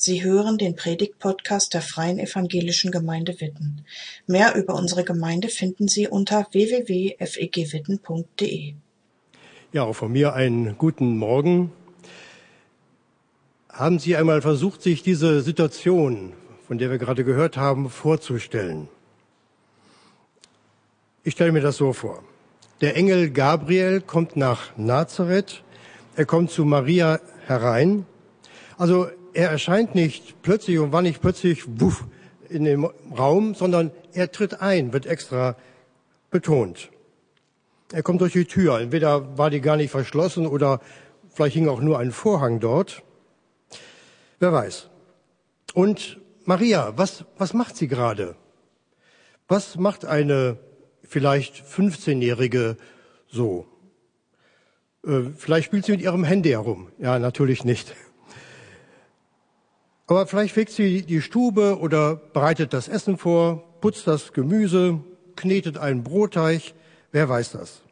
Sie hören den Predigt-Podcast der Freien Evangelischen Gemeinde Witten. Mehr über unsere Gemeinde finden Sie unter www.fegwitten.de. Ja, auch von mir einen guten Morgen. Haben Sie einmal versucht, sich diese Situation, von der wir gerade gehört haben, vorzustellen? Ich stelle mir das so vor. Der Engel Gabriel kommt nach Nazareth. Er kommt zu Maria herein. Also er erscheint nicht plötzlich und war nicht plötzlich wuff, in dem Raum, sondern er tritt ein, wird extra betont. Er kommt durch die Tür. Entweder war die gar nicht verschlossen oder vielleicht hing auch nur ein Vorhang dort. Wer weiß. Und Maria, was, was macht sie gerade? Was macht eine vielleicht 15-Jährige so? Äh, vielleicht spielt sie mit ihrem Handy herum. Ja, natürlich nicht. Aber vielleicht fegt sie die Stube oder bereitet das Essen vor, putzt das Gemüse, knetet einen Brotteig, wer weiß das.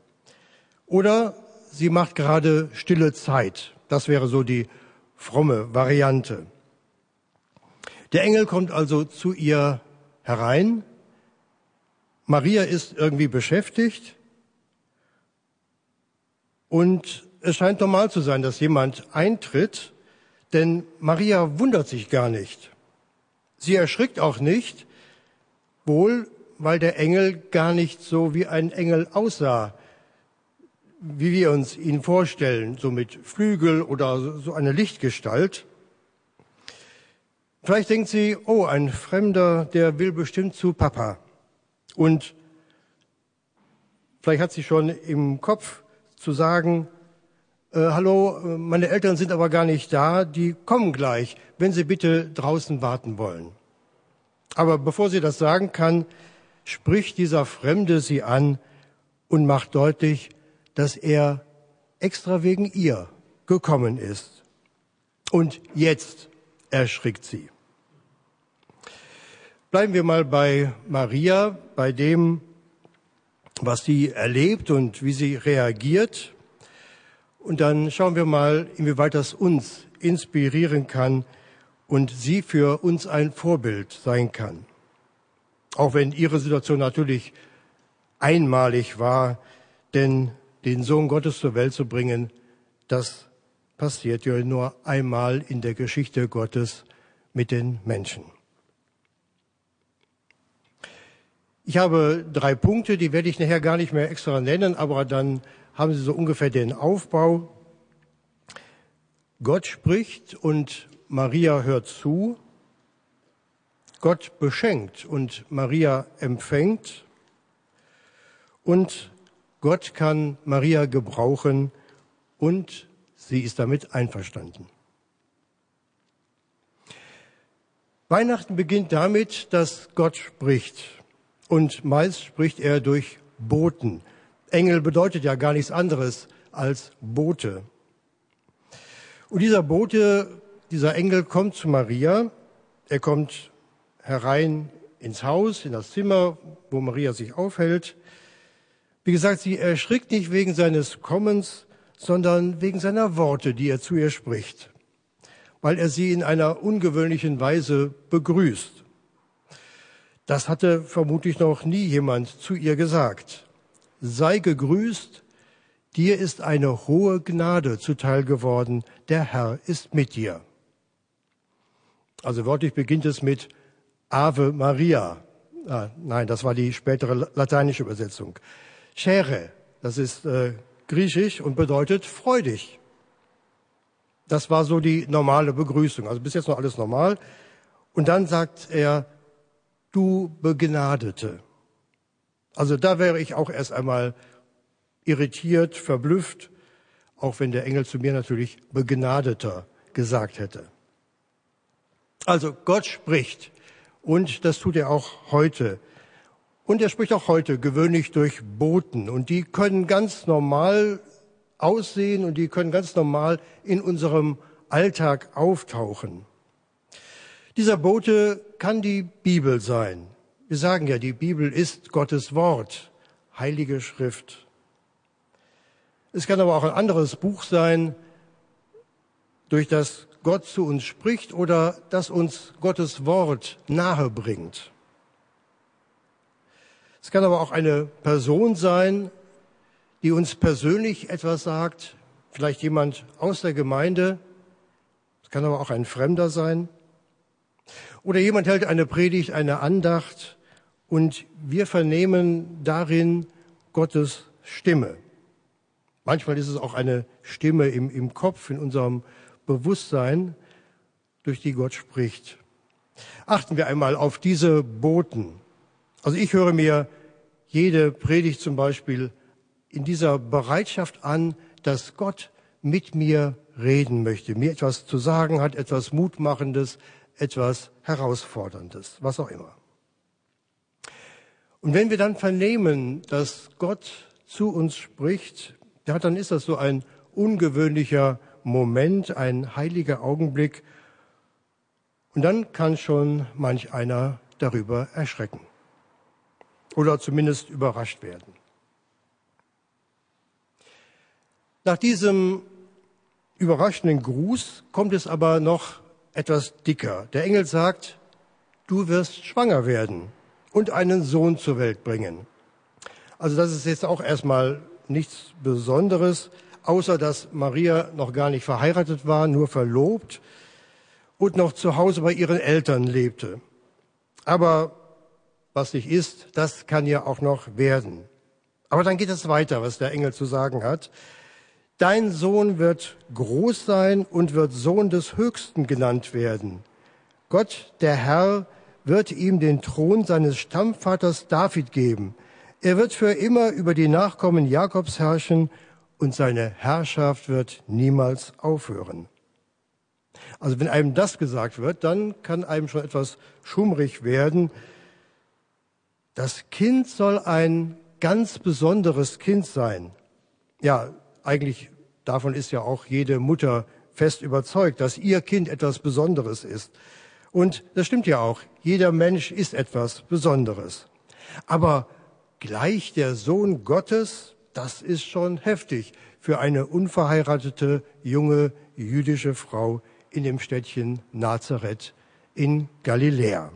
Oder sie macht gerade stille Zeit. Das wäre so die fromme Variante. Der Engel kommt also zu ihr herein. Maria ist irgendwie beschäftigt. Und es scheint normal zu sein, dass jemand eintritt denn Maria wundert sich gar nicht. Sie erschrickt auch nicht, wohl weil der Engel gar nicht so wie ein Engel aussah, wie wir uns ihn vorstellen, so mit Flügel oder so eine Lichtgestalt. Vielleicht denkt sie, oh, ein Fremder, der will bestimmt zu Papa. Und vielleicht hat sie schon im Kopf zu sagen, äh, hallo, äh, meine Eltern sind aber gar nicht da, die kommen gleich, wenn Sie bitte draußen warten wollen. Aber bevor sie das sagen kann, spricht dieser Fremde sie an und macht deutlich, dass er extra wegen ihr gekommen ist. Und jetzt erschrickt sie. Bleiben wir mal bei Maria, bei dem, was sie erlebt und wie sie reagiert. Und dann schauen wir mal, inwieweit das uns inspirieren kann und sie für uns ein Vorbild sein kann. Auch wenn ihre Situation natürlich einmalig war, denn den Sohn Gottes zur Welt zu bringen, das passiert ja nur einmal in der Geschichte Gottes mit den Menschen. Ich habe drei Punkte, die werde ich nachher gar nicht mehr extra nennen, aber dann haben Sie so ungefähr den Aufbau. Gott spricht und Maria hört zu. Gott beschenkt und Maria empfängt. Und Gott kann Maria gebrauchen und sie ist damit einverstanden. Weihnachten beginnt damit, dass Gott spricht. Und meist spricht er durch Boten. Engel bedeutet ja gar nichts anderes als Bote. Und dieser Bote, dieser Engel kommt zu Maria. Er kommt herein ins Haus, in das Zimmer, wo Maria sich aufhält. Wie gesagt, sie erschrickt nicht wegen seines Kommens, sondern wegen seiner Worte, die er zu ihr spricht, weil er sie in einer ungewöhnlichen Weise begrüßt. Das hatte vermutlich noch nie jemand zu ihr gesagt sei gegrüßt, dir ist eine hohe Gnade zuteil geworden, der Herr ist mit dir. Also wörtlich beginnt es mit Ave Maria. Ah, nein, das war die spätere lateinische Übersetzung. Chere, das ist äh, griechisch und bedeutet freudig. Das war so die normale Begrüßung. Also bis jetzt noch alles normal. Und dann sagt er, du Begnadete. Also da wäre ich auch erst einmal irritiert, verblüfft, auch wenn der Engel zu mir natürlich begnadeter gesagt hätte. Also Gott spricht und das tut er auch heute. Und er spricht auch heute gewöhnlich durch Boten und die können ganz normal aussehen und die können ganz normal in unserem Alltag auftauchen. Dieser Bote kann die Bibel sein. Wir sagen ja, die Bibel ist Gottes Wort, heilige Schrift. Es kann aber auch ein anderes Buch sein, durch das Gott zu uns spricht oder das uns Gottes Wort nahe bringt. Es kann aber auch eine Person sein, die uns persönlich etwas sagt, vielleicht jemand aus der Gemeinde, es kann aber auch ein Fremder sein, oder jemand hält eine Predigt, eine Andacht und wir vernehmen darin Gottes Stimme. Manchmal ist es auch eine Stimme im, im Kopf, in unserem Bewusstsein, durch die Gott spricht. Achten wir einmal auf diese Boten. Also ich höre mir jede Predigt zum Beispiel in dieser Bereitschaft an, dass Gott mit mir reden möchte, mir etwas zu sagen hat, etwas Mutmachendes, etwas Herausforderndes, was auch immer. Und wenn wir dann vernehmen, dass Gott zu uns spricht, ja, dann ist das so ein ungewöhnlicher Moment, ein heiliger Augenblick. Und dann kann schon manch einer darüber erschrecken oder zumindest überrascht werden. Nach diesem überraschenden Gruß kommt es aber noch etwas dicker. Der Engel sagt, du wirst schwanger werden und einen Sohn zur Welt bringen. Also das ist jetzt auch erstmal nichts Besonderes, außer dass Maria noch gar nicht verheiratet war, nur verlobt und noch zu Hause bei ihren Eltern lebte. Aber was nicht ist, das kann ja auch noch werden. Aber dann geht es weiter, was der Engel zu sagen hat. Dein Sohn wird groß sein und wird Sohn des Höchsten genannt werden. Gott, der Herr, wird ihm den Thron seines Stammvaters David geben. Er wird für immer über die Nachkommen Jakobs herrschen und seine Herrschaft wird niemals aufhören. Also wenn einem das gesagt wird, dann kann einem schon etwas schummrig werden. Das Kind soll ein ganz besonderes Kind sein. Ja, eigentlich davon ist ja auch jede Mutter fest überzeugt, dass ihr Kind etwas Besonderes ist. Und das stimmt ja auch. Jeder Mensch ist etwas Besonderes. Aber gleich der Sohn Gottes, das ist schon heftig für eine unverheiratete junge jüdische Frau in dem Städtchen Nazareth in Galiläa.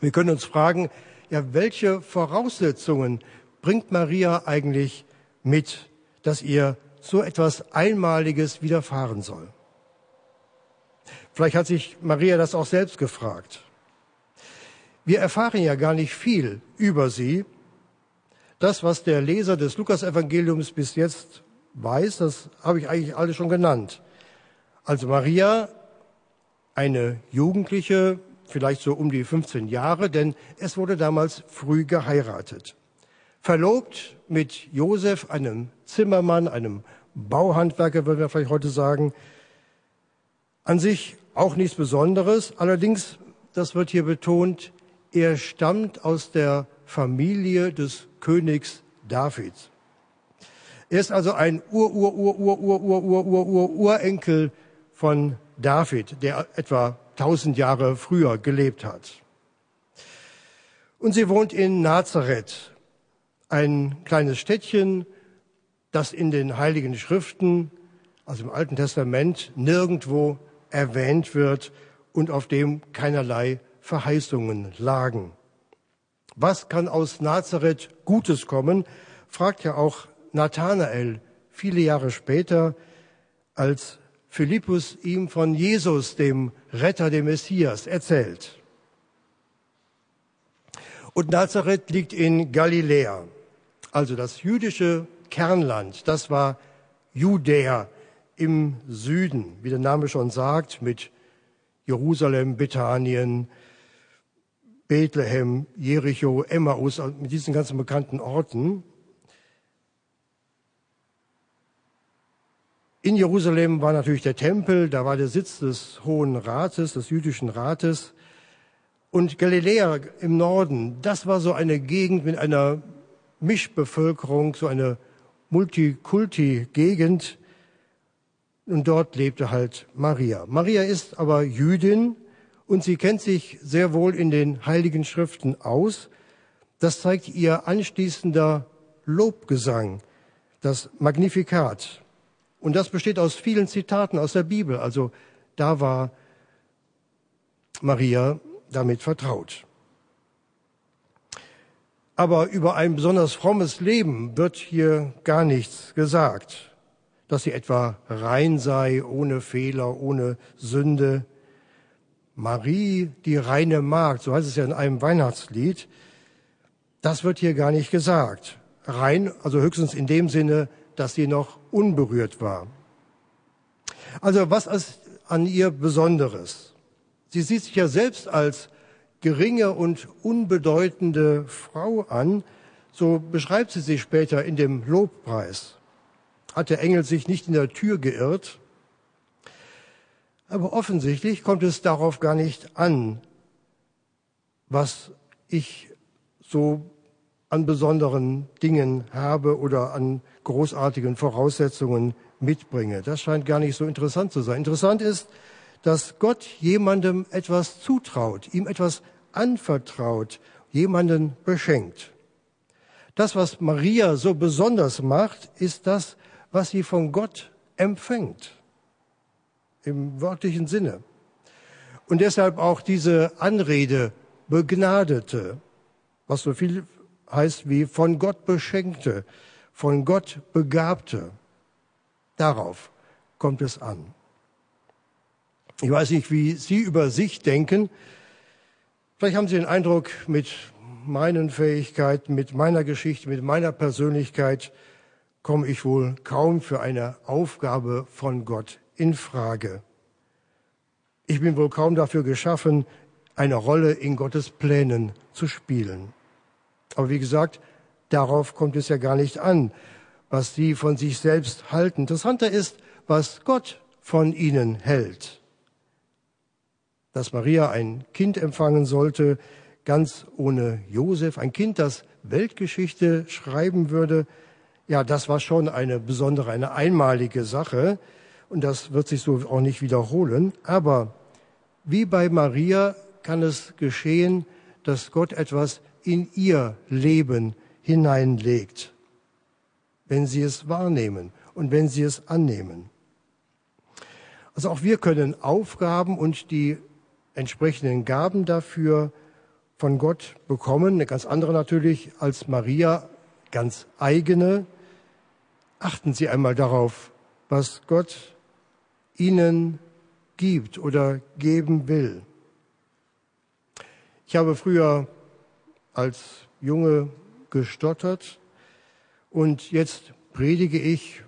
Wir können uns fragen, ja, welche Voraussetzungen bringt Maria eigentlich mit, dass ihr so etwas Einmaliges widerfahren soll? Vielleicht hat sich Maria das auch selbst gefragt. Wir erfahren ja gar nicht viel über sie. Das, was der Leser des Lukasevangeliums bis jetzt weiß, das habe ich eigentlich alles schon genannt. Also Maria, eine Jugendliche, vielleicht so um die 15 Jahre, denn es wurde damals früh geheiratet. Verlobt mit Josef, einem Zimmermann, einem Bauhandwerker, würden wir vielleicht heute sagen. An sich auch nichts Besonderes. Allerdings, das wird hier betont, er stammt aus der Familie des Königs Davids. Er ist also ein Ur-Ur-Ur-Ur-Ur-Ur-Ur-Ur-Urenkel von David, der etwa tausend Jahre früher gelebt hat. Und sie wohnt in Nazareth, ein kleines Städtchen, das in den Heiligen Schriften, also im Alten Testament, nirgendwo erwähnt wird und auf dem keinerlei Verheißungen lagen. Was kann aus Nazareth Gutes kommen, fragt ja auch Nathanael viele Jahre später, als Philippus ihm von Jesus, dem Retter, dem Messias, erzählt. Und Nazareth liegt in Galiläa, also das jüdische Kernland, das war Judäa im Süden, wie der Name schon sagt, mit Jerusalem, Bethanien, Bethlehem, Jericho, Emmaus, mit diesen ganzen bekannten Orten. In Jerusalem war natürlich der Tempel, da war der Sitz des Hohen Rates, des jüdischen Rates. Und Galiläa im Norden, das war so eine Gegend mit einer Mischbevölkerung, so eine Multikulti-Gegend. Und dort lebte halt Maria. Maria ist aber Jüdin und sie kennt sich sehr wohl in den heiligen Schriften aus. Das zeigt ihr anschließender Lobgesang, das Magnifikat. Und das besteht aus vielen Zitaten aus der Bibel. Also da war Maria damit vertraut. Aber über ein besonders frommes Leben wird hier gar nichts gesagt, dass sie etwa rein sei, ohne Fehler, ohne Sünde. Marie, die reine Magd, so heißt es ja in einem Weihnachtslied, das wird hier gar nicht gesagt. Rein, also höchstens in dem Sinne, dass sie noch unberührt war. Also was ist an ihr Besonderes? Sie sieht sich ja selbst als geringe und unbedeutende Frau an, so beschreibt sie sich später in dem Lobpreis. Hat der Engel sich nicht in der Tür geirrt? Aber offensichtlich kommt es darauf gar nicht an, was ich so an besonderen Dingen habe oder an großartigen Voraussetzungen mitbringe. Das scheint gar nicht so interessant zu sein. Interessant ist, dass Gott jemandem etwas zutraut, ihm etwas anvertraut, jemanden beschenkt. Das, was Maria so besonders macht, ist das, was sie von Gott empfängt. Im wörtlichen Sinne. Und deshalb auch diese Anrede Begnadete, was so viel heißt wie von Gott beschenkte, von Gott begabte. Darauf kommt es an. Ich weiß nicht, wie Sie über sich denken. Vielleicht haben Sie den Eindruck, mit meinen Fähigkeiten, mit meiner Geschichte, mit meiner Persönlichkeit komme ich wohl kaum für eine Aufgabe von Gott in Frage. Ich bin wohl kaum dafür geschaffen, eine Rolle in Gottes Plänen zu spielen. Aber wie gesagt, darauf kommt es ja gar nicht an, was sie von sich selbst halten. Interessanter ist, was Gott von ihnen hält. Dass Maria ein Kind empfangen sollte, ganz ohne Josef, ein Kind, das Weltgeschichte schreiben würde, ja, das war schon eine besondere, eine einmalige Sache. Und das wird sich so auch nicht wiederholen. Aber wie bei Maria kann es geschehen, dass Gott etwas in ihr Leben hineinlegt, wenn sie es wahrnehmen und wenn sie es annehmen. Also auch wir können Aufgaben und die entsprechenden Gaben dafür von Gott bekommen, eine ganz andere natürlich als Maria, ganz eigene. Achten Sie einmal darauf, was Gott Ihnen gibt oder geben will. Ich habe früher als Junge gestottert und jetzt predige ich,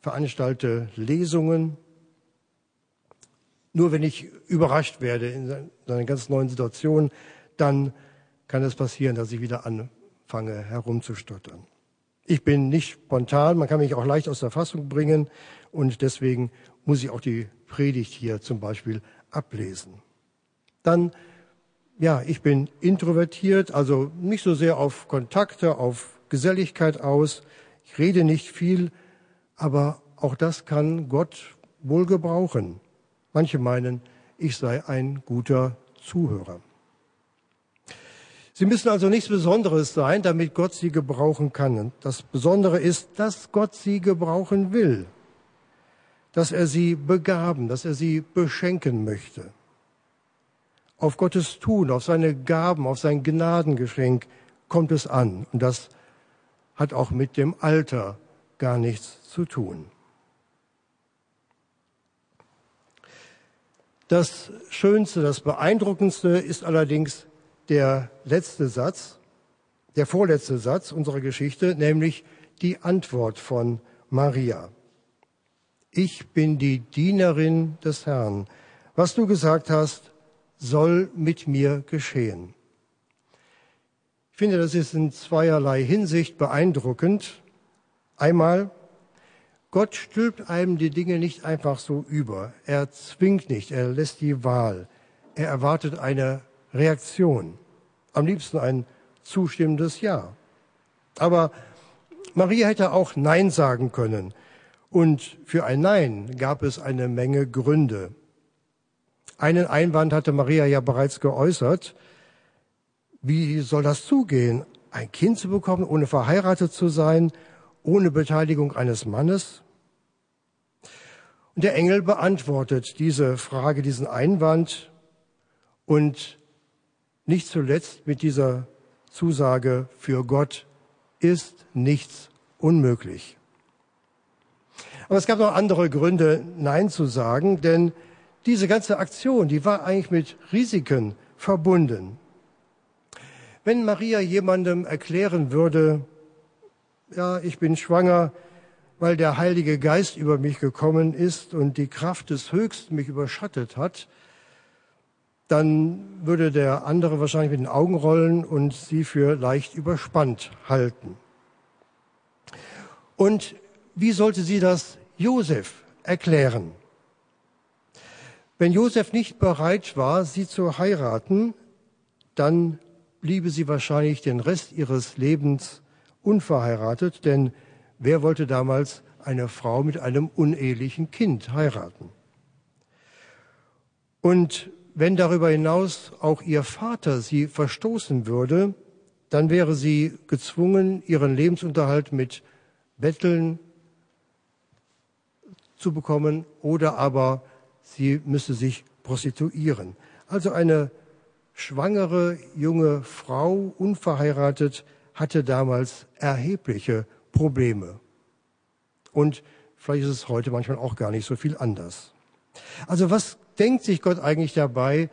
veranstalte Lesungen. Nur wenn ich überrascht werde in einer ganz neuen Situation, dann kann es passieren, dass ich wieder anfange herumzustottern. Ich bin nicht spontan, man kann mich auch leicht aus der Fassung bringen und deswegen muss ich auch die Predigt hier zum Beispiel ablesen. Dann ja, ich bin introvertiert, also nicht so sehr auf Kontakte, auf Geselligkeit aus. Ich rede nicht viel, aber auch das kann Gott wohl gebrauchen. Manche meinen, ich sei ein guter Zuhörer. Sie müssen also nichts Besonderes sein, damit Gott sie gebrauchen kann. Das Besondere ist, dass Gott sie gebrauchen will, dass er sie begaben, dass er sie beschenken möchte auf Gottes Tun, auf seine Gaben, auf sein Gnadengeschenk kommt es an. Und das hat auch mit dem Alter gar nichts zu tun. Das Schönste, das Beeindruckendste ist allerdings der letzte Satz, der vorletzte Satz unserer Geschichte, nämlich die Antwort von Maria. Ich bin die Dienerin des Herrn. Was du gesagt hast, soll mit mir geschehen. Ich finde, das ist in zweierlei Hinsicht beeindruckend. Einmal, Gott stülpt einem die Dinge nicht einfach so über. Er zwingt nicht, er lässt die Wahl. Er erwartet eine Reaktion. Am liebsten ein zustimmendes Ja. Aber Maria hätte auch Nein sagen können. Und für ein Nein gab es eine Menge Gründe. Einen Einwand hatte Maria ja bereits geäußert. Wie soll das zugehen? Ein Kind zu bekommen, ohne verheiratet zu sein, ohne Beteiligung eines Mannes? Und der Engel beantwortet diese Frage, diesen Einwand und nicht zuletzt mit dieser Zusage, für Gott ist nichts unmöglich. Aber es gab noch andere Gründe, Nein zu sagen, denn diese ganze Aktion, die war eigentlich mit Risiken verbunden. Wenn Maria jemandem erklären würde, ja, ich bin schwanger, weil der Heilige Geist über mich gekommen ist und die Kraft des Höchsten mich überschattet hat, dann würde der andere wahrscheinlich mit den Augen rollen und sie für leicht überspannt halten. Und wie sollte sie das Josef erklären? Wenn Josef nicht bereit war, sie zu heiraten, dann bliebe sie wahrscheinlich den Rest ihres Lebens unverheiratet, denn Wer wollte damals eine Frau mit einem unehelichen Kind heiraten? Und wenn darüber hinaus auch ihr Vater sie verstoßen würde, dann wäre sie gezwungen, ihren Lebensunterhalt mit Betteln zu bekommen oder aber sie müsste sich prostituieren. Also eine schwangere junge Frau, unverheiratet, hatte damals erhebliche Probleme. Und vielleicht ist es heute manchmal auch gar nicht so viel anders. Also was denkt sich Gott eigentlich dabei,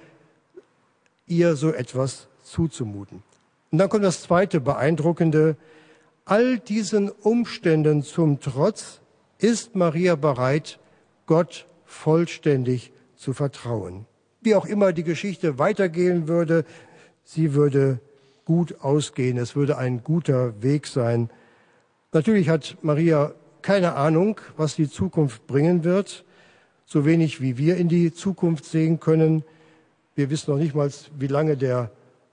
ihr so etwas zuzumuten? Und dann kommt das zweite beeindruckende. All diesen Umständen zum Trotz ist Maria bereit, Gott vollständig zu vertrauen. Wie auch immer die Geschichte weitergehen würde, sie würde gut ausgehen. Es würde ein guter Weg sein, Natürlich hat Maria keine Ahnung, was die Zukunft bringen wird, so wenig wie wir in die Zukunft sehen können. Wir wissen noch nicht mal, wie lange der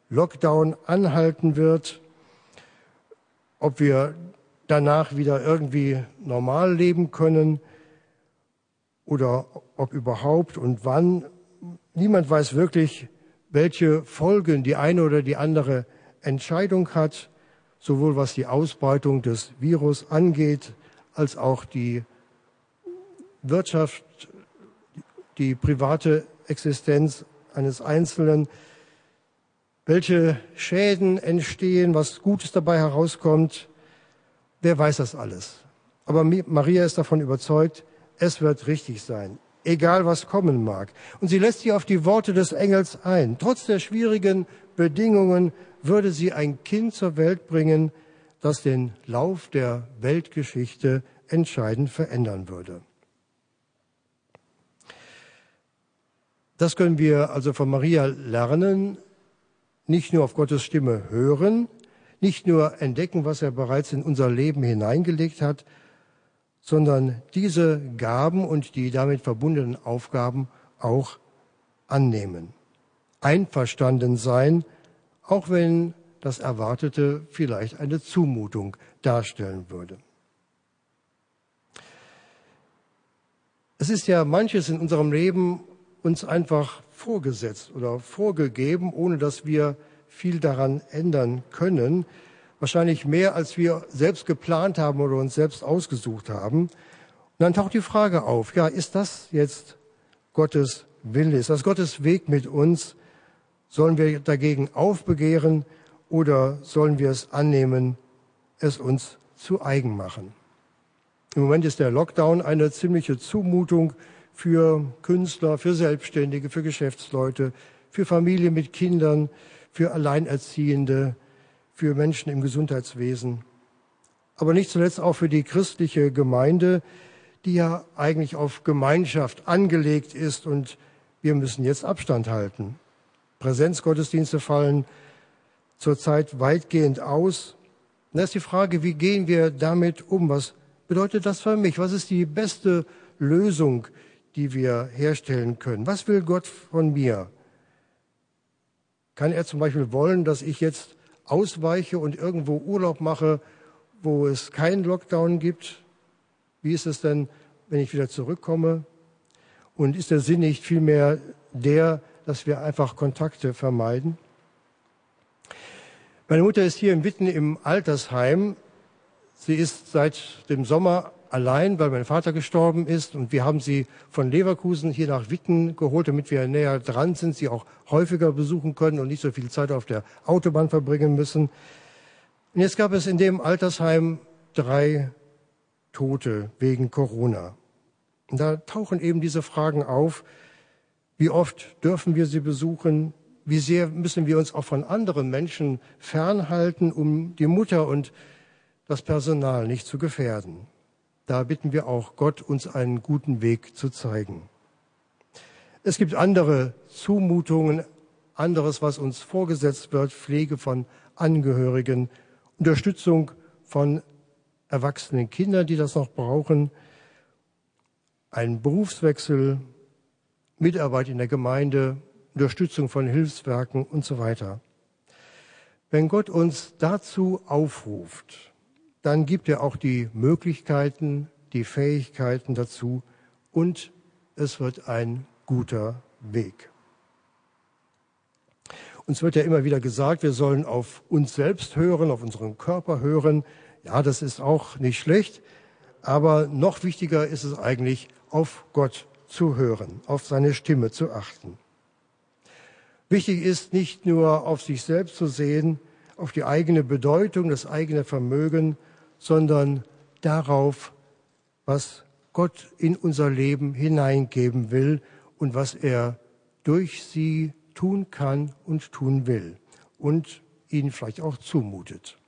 Lockdown anhalten wird, ob wir danach wieder irgendwie normal leben können oder ob überhaupt und wann. Niemand weiß wirklich, welche Folgen die eine oder die andere Entscheidung hat sowohl was die Ausbreitung des Virus angeht, als auch die Wirtschaft, die private Existenz eines Einzelnen, welche Schäden entstehen, was Gutes dabei herauskommt, wer weiß das alles. Aber Maria ist davon überzeugt, es wird richtig sein, egal was kommen mag. Und sie lässt sich auf die Worte des Engels ein. Trotz der schwierigen Bedingungen würde sie ein Kind zur Welt bringen, das den Lauf der Weltgeschichte entscheidend verändern würde. Das können wir also von Maria lernen, nicht nur auf Gottes Stimme hören, nicht nur entdecken, was er bereits in unser Leben hineingelegt hat, sondern diese Gaben und die damit verbundenen Aufgaben auch annehmen. Einverstanden sein auch wenn das Erwartete vielleicht eine Zumutung darstellen würde. Es ist ja manches in unserem Leben uns einfach vorgesetzt oder vorgegeben, ohne dass wir viel daran ändern können. Wahrscheinlich mehr, als wir selbst geplant haben oder uns selbst ausgesucht haben. Und dann taucht die Frage auf, ja, ist das jetzt Gottes Wille? Ist das Gottes Weg mit uns? Sollen wir dagegen aufbegehren oder sollen wir es annehmen, es uns zu eigen machen? Im Moment ist der Lockdown eine ziemliche Zumutung für Künstler, für Selbstständige, für Geschäftsleute, für Familien mit Kindern, für Alleinerziehende, für Menschen im Gesundheitswesen. Aber nicht zuletzt auch für die christliche Gemeinde, die ja eigentlich auf Gemeinschaft angelegt ist und wir müssen jetzt Abstand halten. Präsenzgottesdienste fallen zurzeit weitgehend aus. Und da ist die Frage, wie gehen wir damit um? Was bedeutet das für mich? Was ist die beste Lösung, die wir herstellen können? Was will Gott von mir? Kann er zum Beispiel wollen, dass ich jetzt ausweiche und irgendwo Urlaub mache, wo es keinen Lockdown gibt? Wie ist es denn, wenn ich wieder zurückkomme? Und ist der Sinn nicht vielmehr der, dass wir einfach Kontakte vermeiden. Meine Mutter ist hier in Witten im Altersheim. Sie ist seit dem Sommer allein, weil mein Vater gestorben ist und wir haben sie von Leverkusen hier nach Witten geholt, damit wir näher dran sind, sie auch häufiger besuchen können und nicht so viel Zeit auf der Autobahn verbringen müssen. Und jetzt gab es in dem Altersheim drei Tote wegen Corona. Und da tauchen eben diese Fragen auf, wie oft dürfen wir sie besuchen? Wie sehr müssen wir uns auch von anderen Menschen fernhalten, um die Mutter und das Personal nicht zu gefährden? Da bitten wir auch Gott, uns einen guten Weg zu zeigen. Es gibt andere Zumutungen, anderes, was uns vorgesetzt wird, Pflege von Angehörigen, Unterstützung von erwachsenen Kindern, die das noch brauchen, ein Berufswechsel, Mitarbeit in der Gemeinde, Unterstützung von Hilfswerken und so weiter. Wenn Gott uns dazu aufruft, dann gibt er auch die Möglichkeiten, die Fähigkeiten dazu und es wird ein guter Weg. Uns wird ja immer wieder gesagt, wir sollen auf uns selbst hören, auf unseren Körper hören. Ja, das ist auch nicht schlecht, aber noch wichtiger ist es eigentlich, auf Gott zu hören, auf seine Stimme zu achten. Wichtig ist nicht nur auf sich selbst zu sehen, auf die eigene Bedeutung, das eigene Vermögen, sondern darauf, was Gott in unser Leben hineingeben will und was er durch sie tun kann und tun will und ihnen vielleicht auch zumutet.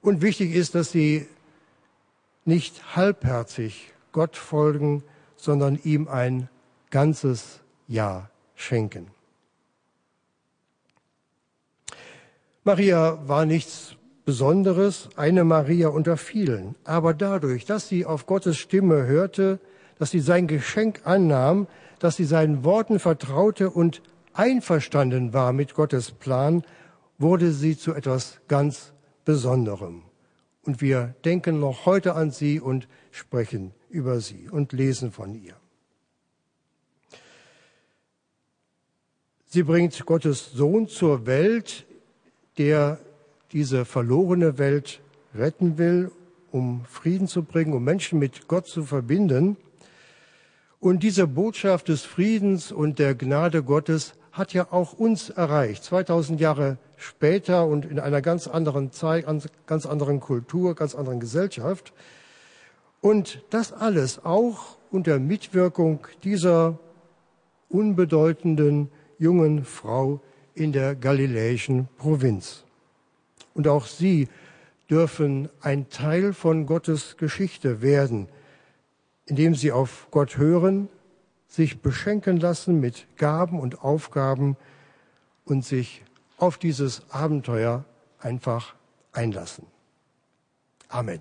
Und wichtig ist, dass sie nicht halbherzig Gott folgen, sondern ihm ein ganzes Ja schenken. Maria war nichts Besonderes, eine Maria unter vielen. Aber dadurch, dass sie auf Gottes Stimme hörte, dass sie sein Geschenk annahm, dass sie seinen Worten vertraute und einverstanden war mit Gottes Plan, wurde sie zu etwas ganz Besonderem. Und wir denken noch heute an sie und sprechen über sie und lesen von ihr. Sie bringt Gottes Sohn zur Welt, der diese verlorene Welt retten will, um Frieden zu bringen, um Menschen mit Gott zu verbinden. Und diese Botschaft des Friedens und der Gnade Gottes hat ja auch uns erreicht. 2000 Jahre später und in einer ganz anderen Zeit, ganz anderen Kultur, ganz anderen Gesellschaft. Und das alles auch unter Mitwirkung dieser unbedeutenden jungen Frau in der galiläischen Provinz. Und auch sie dürfen ein Teil von Gottes Geschichte werden, indem sie auf Gott hören, sich beschenken lassen mit Gaben und Aufgaben und sich auf dieses Abenteuer einfach einlassen. Amen.